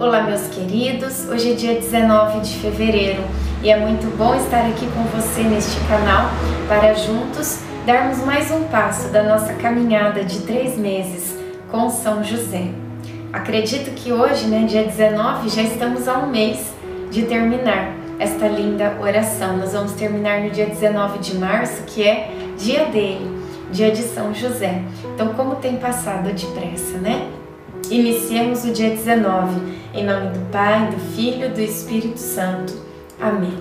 Olá, meus queridos. Hoje é dia 19 de fevereiro e é muito bom estar aqui com você neste canal para juntos darmos mais um passo da nossa caminhada de três meses com São José. Acredito que hoje, né, dia 19, já estamos a um mês de terminar esta linda oração. Nós vamos terminar no dia 19 de março, que é dia dele, dia de São José. Então, como tem passado depressa, né? Iniciemos o dia 19, em nome do Pai, do Filho e do Espírito Santo. Amém.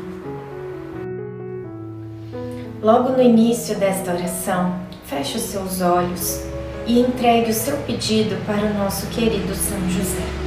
Logo no início desta oração, feche os seus olhos e entregue o seu pedido para o nosso querido São José.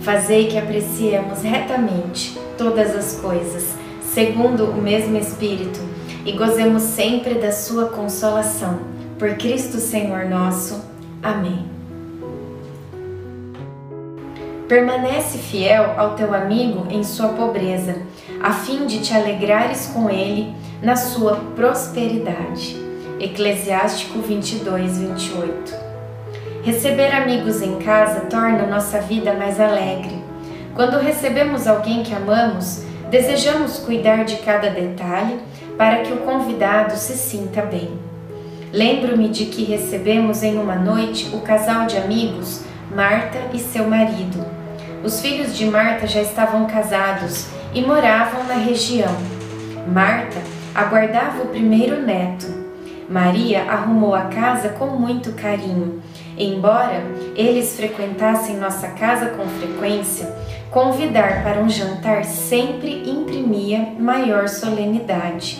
Fazei que apreciemos retamente todas as coisas, segundo o mesmo Espírito, e gozemos sempre da Sua consolação. Por Cristo Senhor nosso. Amém. Permanece fiel ao teu amigo em sua pobreza, a fim de te alegrares com ele na sua prosperidade. Eclesiástico 22, 28. Receber amigos em casa torna nossa vida mais alegre quando recebemos alguém que amamos, desejamos cuidar de cada detalhe para que o convidado se sinta bem. Lembro-me de que recebemos em uma noite o casal de amigos Marta e seu marido. Os filhos de Marta já estavam casados e moravam na região. Marta aguardava o primeiro neto. Maria arrumou a casa com muito carinho. Embora eles frequentassem nossa casa com frequência, Convidar para um jantar sempre imprimia maior solenidade.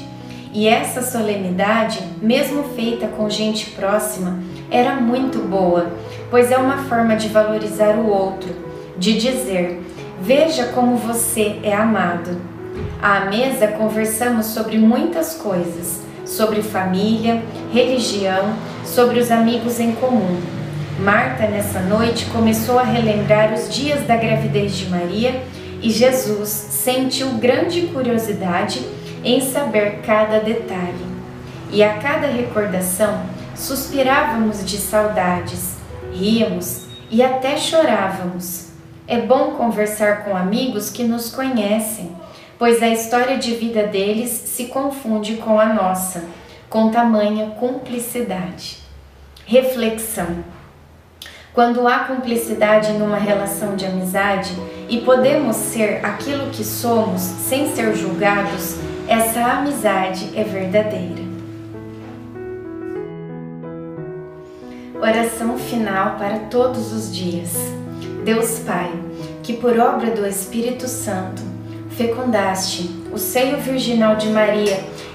E essa solenidade, mesmo feita com gente próxima, era muito boa, pois é uma forma de valorizar o outro, de dizer: Veja como você é amado. À mesa conversamos sobre muitas coisas, sobre família, religião, sobre os amigos em comum. Marta, nessa noite, começou a relembrar os dias da gravidez de Maria e Jesus sentiu grande curiosidade em saber cada detalhe. E a cada recordação, suspirávamos de saudades, ríamos e até chorávamos. É bom conversar com amigos que nos conhecem, pois a história de vida deles se confunde com a nossa, com tamanha cumplicidade. Reflexão. Quando há cumplicidade numa relação de amizade e podemos ser aquilo que somos sem ser julgados, essa amizade é verdadeira. Oração final para todos os dias. Deus Pai, que por obra do Espírito Santo fecundaste o seio virginal de Maria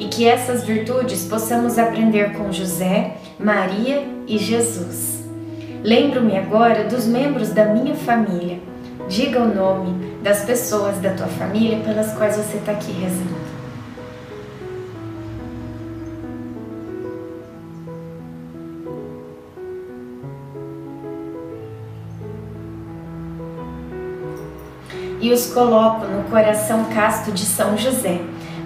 e que essas virtudes possamos aprender com José, Maria e Jesus. Lembro-me agora dos membros da minha família. Diga o nome das pessoas da tua família pelas quais você está aqui rezando. E os coloco no coração casto de São José